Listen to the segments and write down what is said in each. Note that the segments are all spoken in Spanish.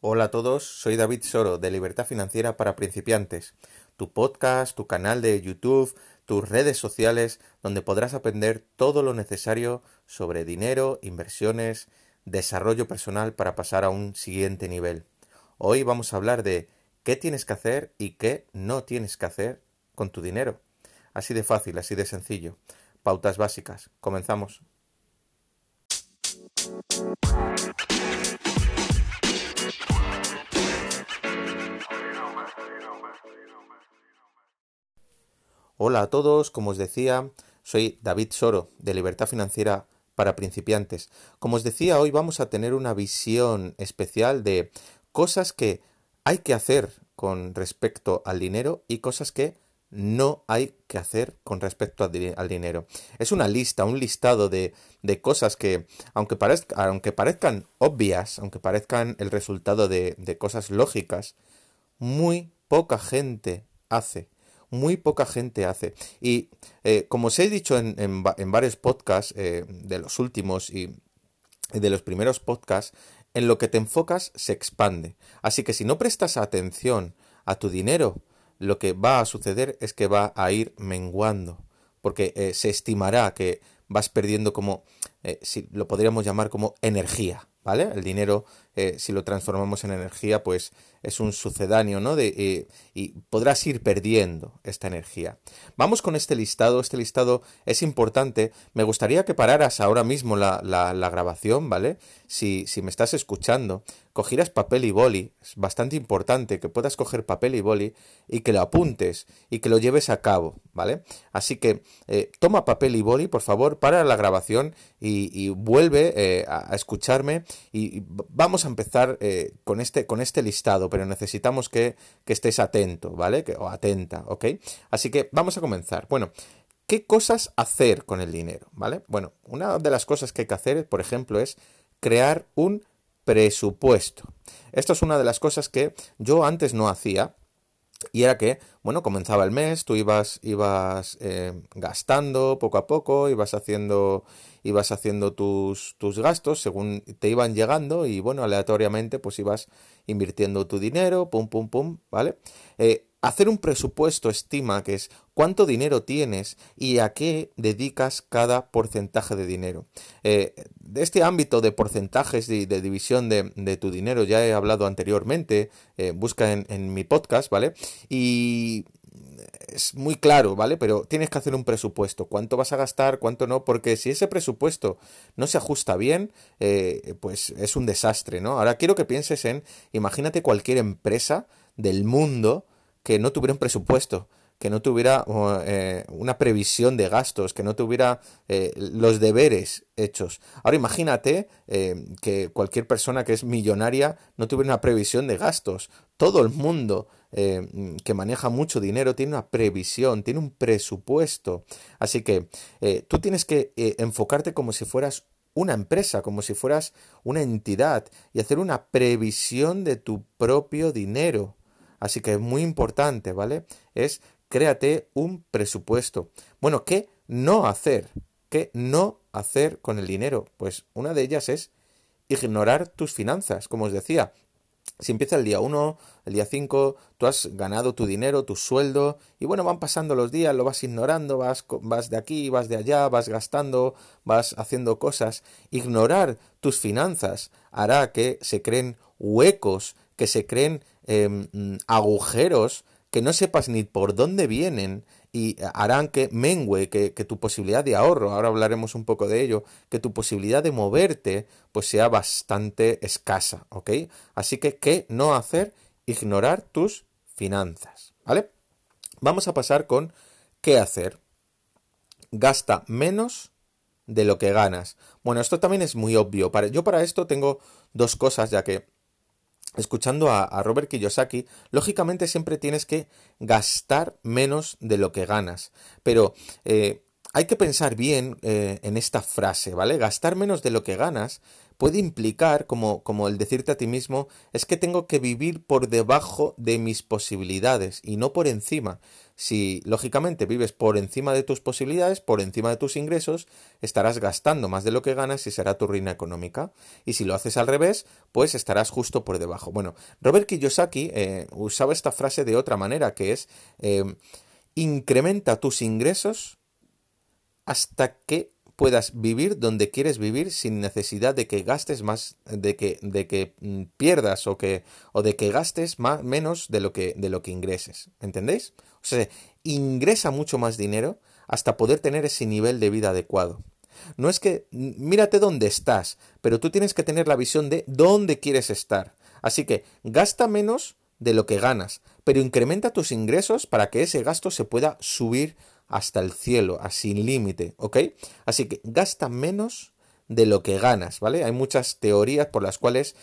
Hola a todos, soy David Soro de Libertad Financiera para Principiantes, tu podcast, tu canal de YouTube, tus redes sociales, donde podrás aprender todo lo necesario sobre dinero, inversiones, desarrollo personal para pasar a un siguiente nivel. Hoy vamos a hablar de qué tienes que hacer y qué no tienes que hacer con tu dinero. Así de fácil, así de sencillo. Pautas básicas. Comenzamos. Hola a todos, como os decía, soy David Soro de Libertad Financiera para principiantes. Como os decía, hoy vamos a tener una visión especial de cosas que hay que hacer con respecto al dinero y cosas que no hay que hacer con respecto al, dinero. Es una lista, un listado de, de cosas que, aunque, parezcan obvias, aunque parezcan el resultado de cosas lógicas, muy poca gente hace muy poca gente hace. Y eh, como os he dicho en, en, varios podcasts eh, de los últimos y de los primeros podcasts, en lo que te enfocas se expande. Así que si no prestas atención a tu dinero, lo que va a suceder es que va a ir menguando, porque eh, se estimará que vas perdiendo como, si lo podríamos llamar como energía, ¿vale? El dinero, si lo transformamos en energía, pues es un sucedáneo, ¿no? De, eh, y podrás ir perdiendo esta energía. Vamos con este listado, este listado es importante. Me gustaría que pararas ahora mismo la, la, grabación, ¿vale? Si, si me estás escuchando, cogieras papel y boli, es bastante importante que puedas coger papel y boli y que lo apuntes y que lo lleves a cabo, ¿vale? Así que eh, toma papel y boli, por favor, para la grabación y, vuelve eh, a, escucharme y, vamos a empezar con, este, con este listado pero necesitamos que, estés atento, ¿vale? Que, o atenta, ¿ok? Así que vamos a comenzar. Bueno, ¿qué cosas hacer con el dinero? ¿Vale? Bueno, una de las cosas que hay que hacer, por ejemplo, es crear un presupuesto. Esto es una de las cosas que yo antes no hacía. Y era que, bueno, comenzaba el mes, tú ibas, ibas eh, gastando poco a poco, ibas haciendo, ibas haciendo tus, tus gastos según te iban llegando y bueno, aleatoriamente pues ibas invirtiendo tu dinero, pum, pum, pum, ¿vale? Eh, hacer un presupuesto estima que es cuánto dinero tienes y a qué dedicas cada porcentaje de dinero. Eh, de este ámbito de porcentajes y de, división de, tu dinero ya he hablado anteriormente, eh, busca en, mi podcast, ¿vale? Y es muy claro, ¿vale? Pero tienes que hacer un presupuesto. ¿Cuánto vas a gastar? ¿Cuánto no? Porque si ese presupuesto no se ajusta bien, eh, pues es un desastre, ¿no? Ahora quiero que pienses en, imagínate cualquier empresa del mundo que no tuviera un presupuesto que no tuviera eh, una previsión de gastos, que no tuviera eh, los deberes hechos. Ahora imagínate eh, que cualquier persona que es millonaria no tuviera una previsión de gastos. Todo el mundo que maneja mucho dinero tiene una previsión, tiene un presupuesto. Así que tú tienes que enfocarte como si fueras una empresa, como si fueras una entidad y hacer una previsión de tu propio dinero. Así que es muy importante, ¿vale? Es créate un presupuesto. Bueno, ¿qué no hacer? ¿Qué no hacer con el dinero? Pues una de ellas es ignorar tus finanzas, como os decía. Si empieza el día 1, el día 5, tú has ganado tu dinero, tu sueldo, y bueno, van pasando los días, lo vas ignorando, vas, vas de aquí, vas de allá, vas gastando, vas haciendo cosas. Ignorar tus finanzas hará que se creen huecos, que se creen em, agujeros que no sepas ni por dónde vienen y harán que mengue, que, tu posibilidad de ahorro, ahora hablaremos un poco de ello, que tu posibilidad de moverte pues sea bastante escasa, ¿ok? Así que, ¿qué no hacer? Ignorar tus finanzas, ¿vale? Vamos a pasar con ¿qué hacer? Gasta menos de lo que ganas. Bueno, esto también es muy obvio. yo para esto tengo dos cosas, ya que escuchando a, Robert Kiyosaki, lógicamente siempre tienes que gastar menos de lo que ganas. Pero eh, hay que pensar bien eh, en esta frase, ¿vale? Gastar menos de lo que ganas puede implicar, como, como el decirte a ti mismo, es que tengo que vivir por debajo de mis posibilidades y no por encima. Si lógicamente vives por encima de tus posibilidades, por encima de tus ingresos, estarás gastando más de lo que ganas y será tu ruina económica. Y si lo haces al revés, pues estarás justo por debajo. Bueno, Robert Kiyosaki eh, usaba esta frase de otra manera, que es eh, incrementa tus ingresos hasta que puedas vivir donde quieres vivir sin necesidad de que gastes más, de que, de que mm, pierdas o que, o de que gastes más, menos de lo que, de lo que ingreses. ¿Entendéis? O sea, ingresa mucho más dinero hasta poder tener ese nivel de vida adecuado. No es que mírate dónde estás, pero tú tienes que tener la visión de dónde quieres estar. Así que gasta menos de lo que ganas, pero incrementa tus ingresos para que ese gasto se pueda subir hasta el cielo, a sin límite, ¿ok? Así que gasta menos de lo que ganas, ¿vale? Hay muchas teorías por las cuales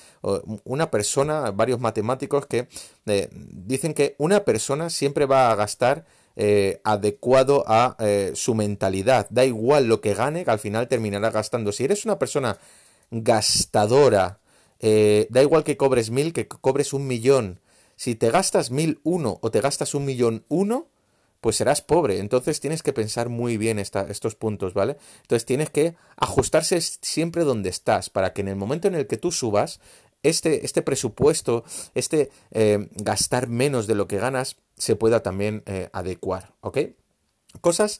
una persona, varios matemáticos que eh, dicen que una persona siempre va a gastar eh, adecuado a eh, su mentalidad. Da igual lo que gane, que al final terminará gastando. Si eres una persona gastadora, da igual que cobres mil, que cobres un millón. Si te gastas mil uno o te gastas un millón uno, pues serás pobre. Entonces tienes que pensar muy bien estos puntos, ¿vale? Entonces tienes que ajustarse siempre donde estás para que en el momento en el que tú subas, este, este presupuesto, este eh, gastar menos de lo que ganas, se pueda también eh, adecuar, ¿ok? Cosas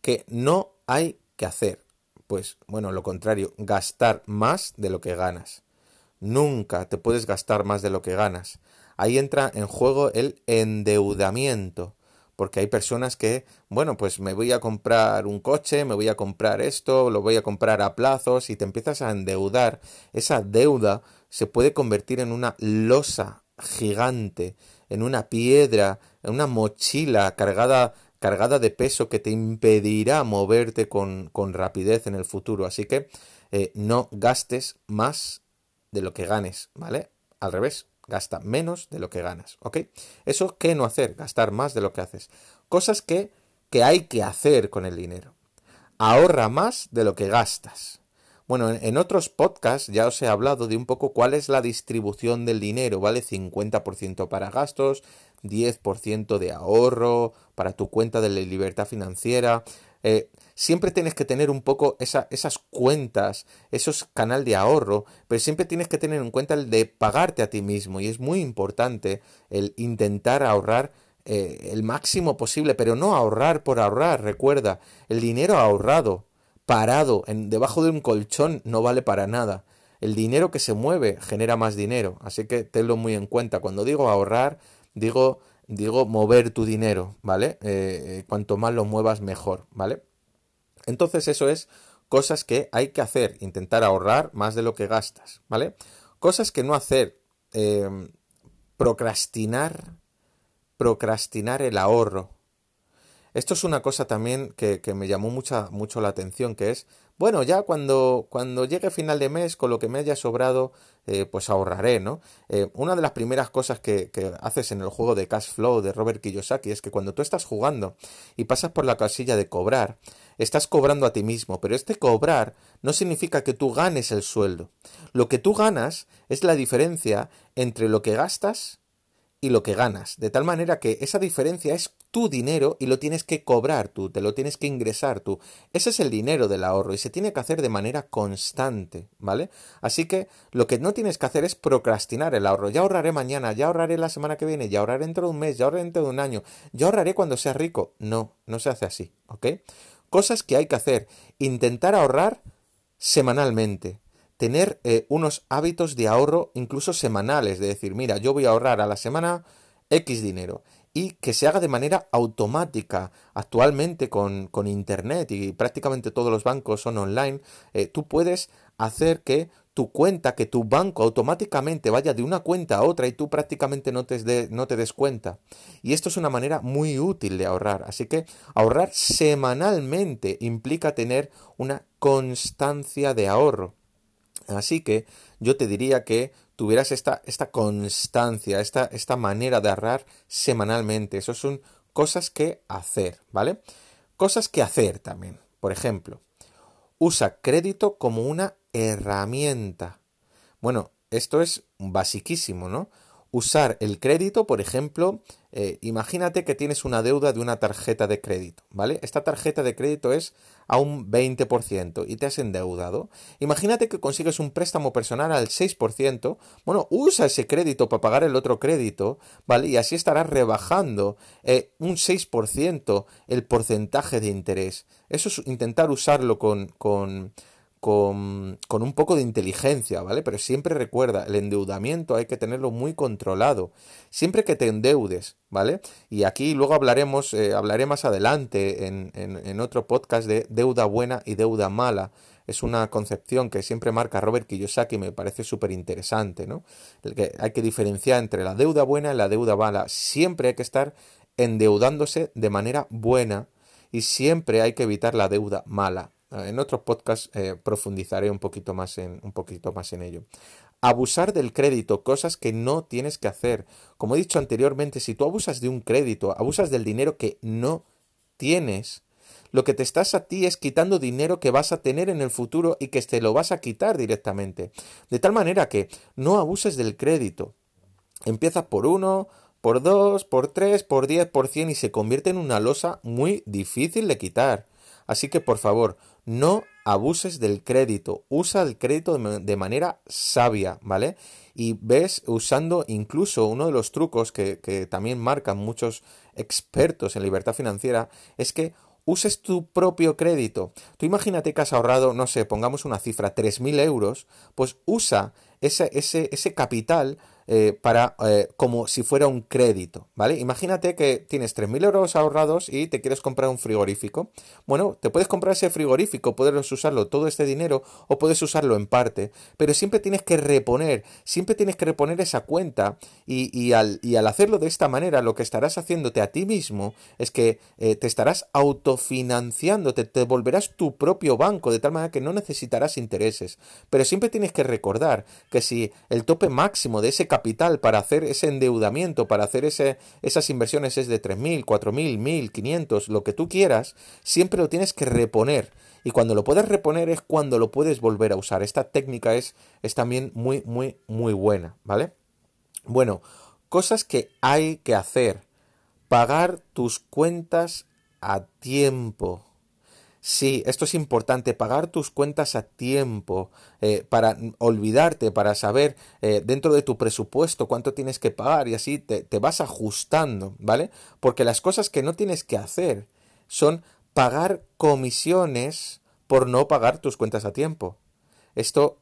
que no hay que hacer. Pues bueno, lo contrario, gastar más de lo que ganas. Nunca te puedes gastar más de lo que ganas. Ahí entra en juego el endeudamiento porque hay personas que, bueno, pues me voy a comprar un coche, me voy a comprar esto, lo voy a comprar a plazos y te empiezas a endeudar. Esa deuda se puede convertir en una losa gigante, en una piedra, en una mochila cargada cargada de peso que te impedirá moverte con, con rapidez en el futuro. Así que eh, no gastes más de lo que ganes, ¿vale? Al revés, Gasta menos de lo que ganas, ¿ok? Eso, ¿qué no hacer? Gastar más de lo que haces. Cosas que, que hay que hacer con el dinero. Ahorra más de lo que gastas. Bueno, en, otros podcasts ya os he hablado de un poco cuál es la distribución del dinero, ¿vale? 50% para gastos, 10% de ahorro para tu cuenta de libertad financiera. Eh, siempre tienes que tener un poco esas cuentas, esos canal de ahorro, pero siempre tienes que tener en cuenta el de pagarte a ti mismo y es muy importante el intentar ahorrar eh, el máximo posible, pero no ahorrar por ahorrar, recuerda, el dinero ahorrado, parado, en, debajo de un colchón no vale para nada. El dinero que se mueve genera más dinero, así que tenlo muy en cuenta. Cuando digo ahorrar, digo, digo mover tu dinero, ¿vale? Eh, eh, cuanto más lo muevas, mejor, ¿vale? Entonces eso es cosas que hay que hacer, intentar ahorrar más de lo que gastas, ¿vale? Cosas que no hacer, em, procrastinar, procrastinar el ahorro. Esto es una cosa también que, que me llamó mucha, mucho la atención, que es bueno, ya cuando, cuando llegue final de mes, con lo que me haya sobrado, eh, pues ahorraré, ¿no? Eh, una de las primeras cosas que, que, haces en el juego de Cash Flow de Robert Kiyosaki es que cuando tú estás jugando y pasas por la casilla de cobrar, estás cobrando a ti mismo, pero este cobrar no significa que tú ganes el sueldo. Lo que tú ganas es la diferencia entre lo que gastas y lo que ganas. De tal manera que esa diferencia es tu dinero y lo tienes que cobrar tú, te lo tienes que ingresar tú. Ese es el dinero del ahorro y se tiene que hacer de manera constante, ¿vale? Así que lo que no tienes que hacer es procrastinar el ahorro. Ya ahorraré mañana, ya ahorraré la semana que viene, ya ahorraré dentro de un mes, ya ahorraré dentro de un año, ya ahorraré cuando sea rico. No, no se hace así, ¿ok? Cosas que hay que hacer. Intentar ahorrar semanalmente tener eh, unos hábitos de ahorro incluso semanales, de decir, mira, yo voy a ahorrar a la semana X dinero y que se haga de manera automática. Actualmente con, con Internet y prácticamente todos los bancos son online, eh, tú puedes hacer que tu cuenta, que tu banco automáticamente vaya de una cuenta a otra y tú prácticamente no te, no te des cuenta. Y esto es una manera muy útil de ahorrar. Así que ahorrar semanalmente implica tener una constancia de ahorro. Así que yo te diría que tuvieras esta, esta constancia, esta, esta manera de ahorrar semanalmente. Eso son cosas que hacer, ¿vale? Cosas que hacer también. Por ejemplo, usa crédito como una herramienta. Bueno, esto es basiquísimo, ¿no? Usar el crédito, por ejemplo, eh, imagínate que tienes una deuda de una tarjeta de crédito, ¿vale? Esta tarjeta de crédito es a un 20% y te has endeudado. Imagínate que consigues un préstamo personal al 6%, bueno, usa ese crédito para pagar el otro crédito, ¿vale? Y así estarás rebajando eh, un 6% el porcentaje de interés. Eso es intentar usarlo con, con con, un poco de inteligencia, ¿vale? Pero siempre recuerda, el endeudamiento hay que tenerlo muy controlado. Siempre que te endeudes, ¿vale? Y aquí luego hablaremos, eh, hablaré más adelante en, en, otro podcast de deuda buena y deuda mala. Es una concepción que siempre marca Robert Kiyosaki y me parece súper interesante, ¿no? Que hay que diferenciar entre la deuda buena y la deuda mala. Siempre hay que estar endeudándose de manera buena y siempre hay que evitar la deuda mala. Ah, en otros podcasts eh, profundizaré un poquito, más en, un poquito más en ello. Abusar del crédito, cosas que no tienes que hacer. Como he dicho anteriormente, si tú abusas de un crédito, abusas del dinero que no tienes, lo que te estás a ti es quitando dinero que vas a tener en el futuro y que te lo vas a quitar directamente. De tal manera que no abuses del crédito. Empiezas por uno, por dos, por tres, por diez, por cien y se convierte en una losa muy difícil de quitar. Así que por favor, no abuses del crédito, usa el crédito de manera sabia, ¿vale? Y ves usando incluso uno de los trucos que, también marcan muchos expertos en libertad financiera, es que uses tu propio crédito. Tú imagínate que has ahorrado, no sé, pongamos una cifra, 3.000 euros, pues usa ese, ese, ese capital eh, para eh, como si fuera un crédito, ¿vale? Imagínate que tienes 3.000 euros ahorrados y te quieres comprar un frigorífico. Bueno, te puedes comprar ese frigorífico, puedes usarlo todo este dinero o puedes usarlo en parte, pero siempre tienes que reponer, siempre tienes que reponer esa cuenta y, al, y al, hacerlo de esta manera lo que estarás haciéndote a ti mismo es que eh, te estarás autofinanciando, te, te volverás tu propio banco de tal manera que no necesitarás intereses, pero siempre tienes que recordar que si el tope máximo de ese capital para hacer ese endeudamiento, para hacer ese, esas inversiones es de 3.000, 4.000, 1.500, lo que tú quieras, siempre lo tienes que reponer. Y cuando lo puedes reponer es cuando lo puedes volver a usar. Esta técnica es, es también muy, muy, muy buena, ¿vale? Bueno, cosas que hay que hacer. Pagar tus cuentas a tiempo. Sí, esto es importante, pagar tus cuentas a tiempo, eh, para olvidarte, para saber eh, dentro de tu presupuesto cuánto tienes que pagar y así te, te vas ajustando, ¿vale? Porque las cosas que no tienes que hacer son pagar comisiones por no pagar tus cuentas a tiempo. Esto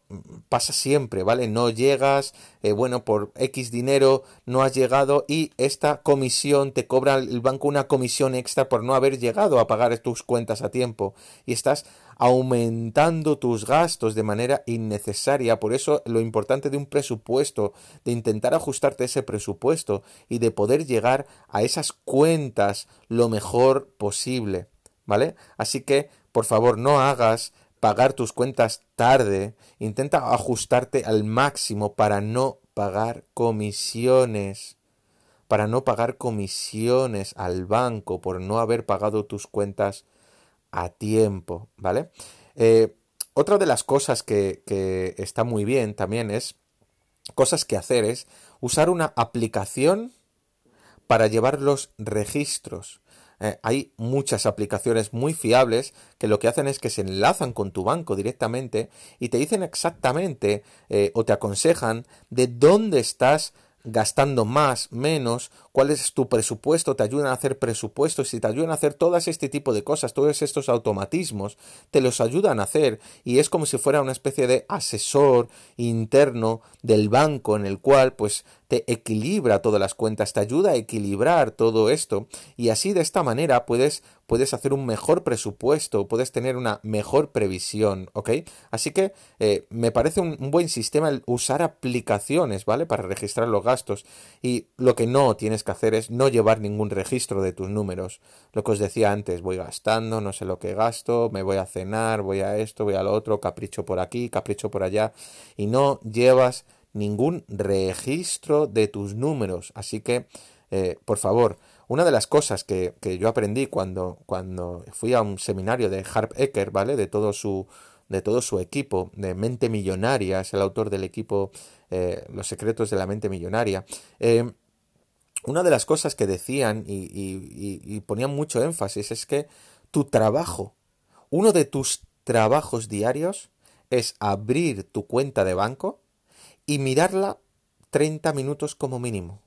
pasa siempre, ¿vale? No llegas, eh, bueno, por X dinero no has llegado y esta comisión te cobra el banco una comisión extra por no haber llegado a pagar tus cuentas a tiempo y estás aumentando tus gastos de manera innecesaria. Por eso lo importante de un presupuesto, de intentar ajustarte ese presupuesto y de poder llegar a esas cuentas lo mejor posible, ¿vale? Así que, por favor, no hagas pagar tus cuentas tarde, intenta ajustarte al máximo para no pagar comisiones, para no pagar comisiones al banco por no haber pagado tus cuentas a tiempo, ¿vale? Eh, otra de las cosas que, que está muy bien también es cosas que hacer es usar una aplicación para llevar los registros. Eh, hay muchas aplicaciones muy fiables que lo que hacen es que se enlazan con tu banco directamente y te dicen exactamente eh, o te aconsejan de dónde estás gastando más, menos, cuál es tu presupuesto, te ayudan a hacer presupuestos y te ayudan a hacer todas este tipo de cosas, todos estos automatismos, te los ayudan a hacer y es como si fuera una especie de asesor interno del banco en el cual pues te equilibra todas las cuentas, te ayuda a equilibrar todo esto y así de esta manera puedes, puedes hacer un mejor presupuesto, puedes tener una mejor previsión, ¿ok? Así que eh, me parece un, buen sistema el usar aplicaciones, ¿vale? Para registrar los gastos y lo que no tienes que hacer es no llevar ningún registro de tus números. Lo que os decía antes, voy gastando, no sé lo que gasto, me voy a cenar, voy a esto, voy a lo otro, capricho por aquí, capricho por allá y no llevas ningún registro de tus números. Así que, eh, por favor, una de las cosas que, que, yo aprendí cuando, cuando fui a un seminario de Harp Ecker, ¿vale? De todo su de todo su equipo, de Mente Millonaria, es el autor del equipo eh, Los secretos de la mente millonaria. Eh, una de las cosas que decían y, y ponían mucho énfasis es que tu trabajo, uno de tus trabajos diarios es abrir tu cuenta de banco y mirarla 30 minutos como mínimo.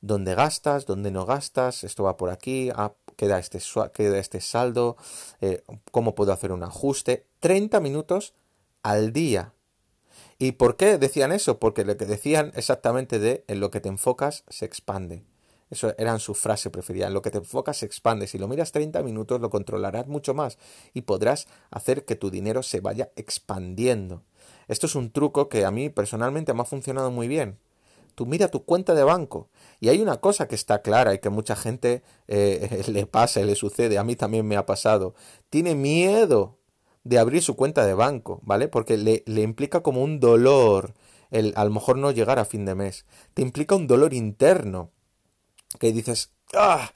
Dónde gastas, dónde no gastas, esto va por aquí, ah, queda, este, queda este saldo, eh, cómo puedo hacer un ajuste. 30 minutos al día. ¿Y por qué decían eso? Porque lo que decían exactamente de en lo que te enfocas se expande. Eso era su frase preferida. En lo que te enfocas se expande. Si lo miras 30 minutos lo controlarás mucho más y podrás hacer que tu dinero se vaya expandiendo. Esto es un truco que a mí personalmente me ha funcionado muy bien. Tú mira tu cuenta de banco y hay una cosa que está clara y que mucha gente eh, le pasa y le sucede, a mí también me ha pasado. Tiene miedo de abrir su cuenta de banco, ¿vale? Porque le, le implica como un dolor el a lo mejor no llegar a fin de mes. Te implica un dolor interno que dices, ah,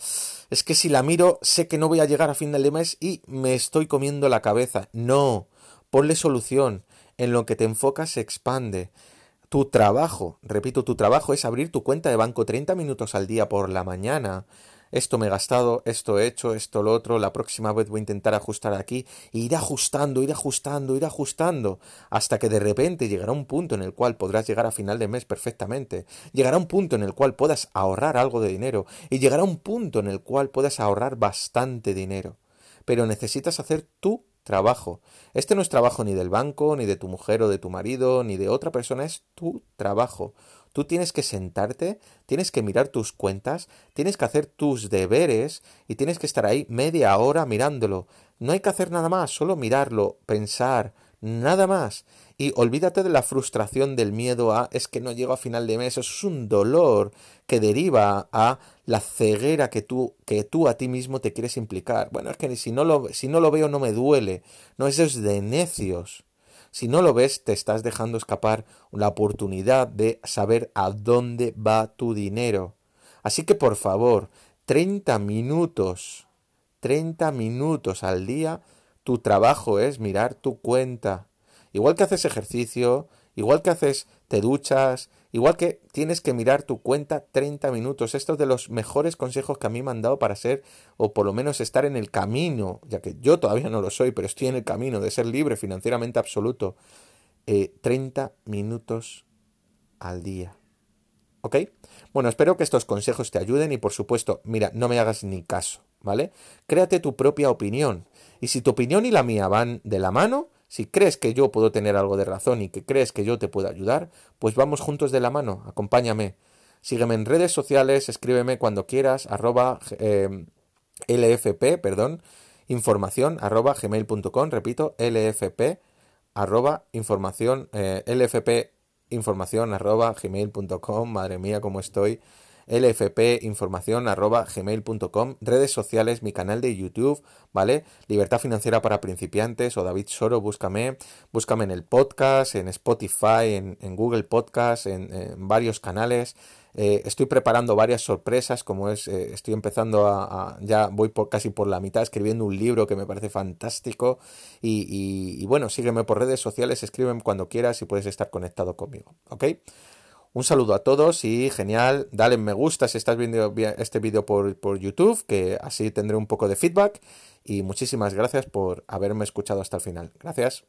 es que si la miro sé que no voy a llegar a fin de mes y me estoy comiendo la cabeza. No, ponle solución. En lo que te enfocas se expande. Tu trabajo, repito, tu trabajo es abrir tu cuenta de banco 30 minutos al día por la mañana esto me he gastado, esto he hecho, esto lo otro, la próxima vez voy a intentar ajustar aquí, e ir ajustando, ir ajustando, ir ajustando, hasta que de repente llegará un punto en el cual podrás llegar a final de mes perfectamente, llegará un punto en el cual puedas ahorrar algo de dinero, y llegará un punto en el cual puedas ahorrar bastante dinero. Pero necesitas hacer tu trabajo. Este no es trabajo ni del banco, ni de tu mujer o de tu marido, ni de otra persona, es tu trabajo. Tú tienes que sentarte, tienes que mirar tus cuentas, tienes que hacer tus deberes y tienes que estar ahí media hora mirándolo. No hay que hacer nada más, solo mirarlo, pensar, nada más. Y olvídate de la frustración del miedo a es que no llego a final de mes, eso es un dolor que deriva a la ceguera que tú, que tú a ti mismo te quieres implicar. Bueno, es que si no lo, si no lo veo no me duele. No, eso es de necios. Si no lo ves, te estás dejando escapar la oportunidad de saber a dónde va tu dinero. Así que por favor, 30 minutos, 30 minutos al día, tu trabajo es mirar tu cuenta. Igual que haces ejercicio, igual que haces, te duchas, igual que tienes que mirar tu cuenta 30 minutos. Esto es de los mejores consejos que a mí me han dado para ser, o por lo menos estar en el camino, ya que yo todavía no lo soy, pero estoy en el camino de ser libre financieramente absoluto. 30 eh, minutos al día. ¿Ok? Bueno, espero que estos consejos te ayuden y por supuesto, mira, no me hagas ni caso, ¿vale? Créate tu propia opinión. Y si tu opinión y la mía van de la mano, si crees que yo puedo tener algo de razón y que crees que yo te puedo ayudar, pues vamos juntos de la mano, acompáñame. Sígueme en redes sociales, escríbeme cuando quieras, arroba eh, lfp, perdón, información, arroba gmail.com, repito, lfp, arroba información, eh, lfp, información, arroba gmail.com, madre mía, cómo estoy lfpinformación arroba gmail.com, redes sociales, mi canal de YouTube, ¿vale? Libertad financiera para principiantes o David Soro, búscame, búscame en el podcast, en Spotify, en, Google Podcast, en, varios canales. Eh, estoy preparando varias sorpresas, como es, eh, estoy empezando a, ya voy por casi por la mitad escribiendo un libro que me parece fantástico y, y bueno, sígueme por redes sociales, escríbeme cuando quieras y puedes estar conectado conmigo, ¿ok? Un saludo a todos y genial, dale me gusta si estás viendo este vídeo por, por YouTube, que así tendré un poco de feedback. Y muchísimas gracias por haberme escuchado hasta el final. Gracias.